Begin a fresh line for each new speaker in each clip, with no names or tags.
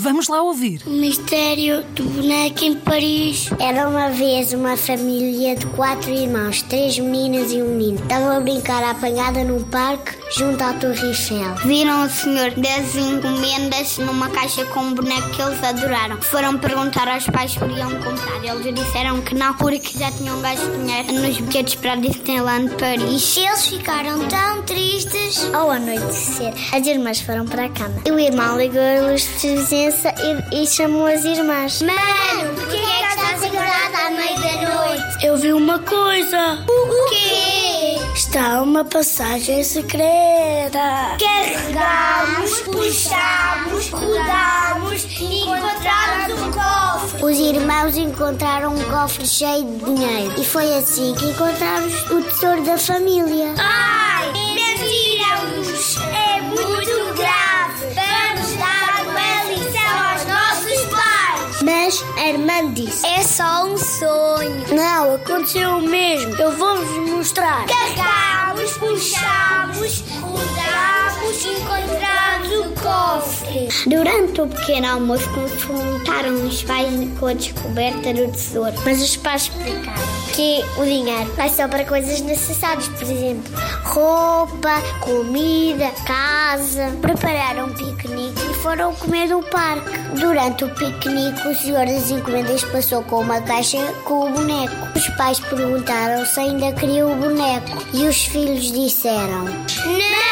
Vamos lá ouvir.
O mistério do boneco em Paris. Era uma vez uma família de quatro irmãos, três meninas e um menino. Estavam a brincar à apanhada num parque junto à Torre Eiffel.
Viram o senhor das encomendas numa caixa com um boneco que eles adoraram. Foram perguntar aos pais se queriam comprar. Eles disseram que não, porque já tinham gasto dinheiro nos bilhetes para Disneyland Paris.
Eles ficaram tão tristes. Ao anoitecer, as irmãs foram para a cama. E o irmão ligou a luz de presença e, e chamou as irmãs.
Mano, por que é que estás acordada à meia da noite?
Eu vi uma coisa.
O quê?
Está uma passagem secreta.
Carregamos, puxamos, rodamos e encontramos um cofre.
Os irmãos encontraram um cofre cheio de dinheiro. E foi assim que encontramos o tesouro da família.
Ai, mentiram-nos. É muito grave. Vamos dar uma lição aos nossos pais.
Mas a irmã disse:
É só um sonho.
Não, aconteceu mesmo. Eu vou-vos mostrar.
Carregamos, puxamos, rodamos
Durante o pequeno almoço, confrontaram os pais com a descoberta do tesouro. Mas os pais explicaram que o dinheiro vai só para coisas necessárias, por exemplo, roupa, comida, casa. Prepararam um piquenique e foram comer no parque. Durante o piquenique, o senhor das encomendas passou com uma caixa com o boneco. Os pais perguntaram se ainda queriam o boneco e os filhos disseram:
Não,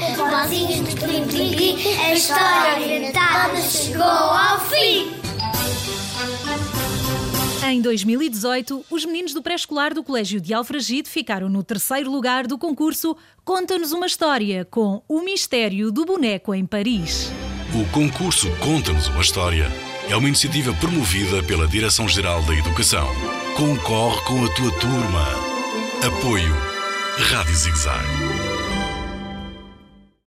Balzinhos de plim. A história inventada chegou ao fim.
Em 2018, os meninos do pré-escolar do Colégio de Alfragide ficaram no terceiro lugar do concurso Conta-nos uma História com O Mistério do Boneco em Paris.
O concurso Conta-nos uma História é uma iniciativa promovida pela Direção-Geral da Educação. Concorre com a tua turma. Apoio Rádio Zigzag.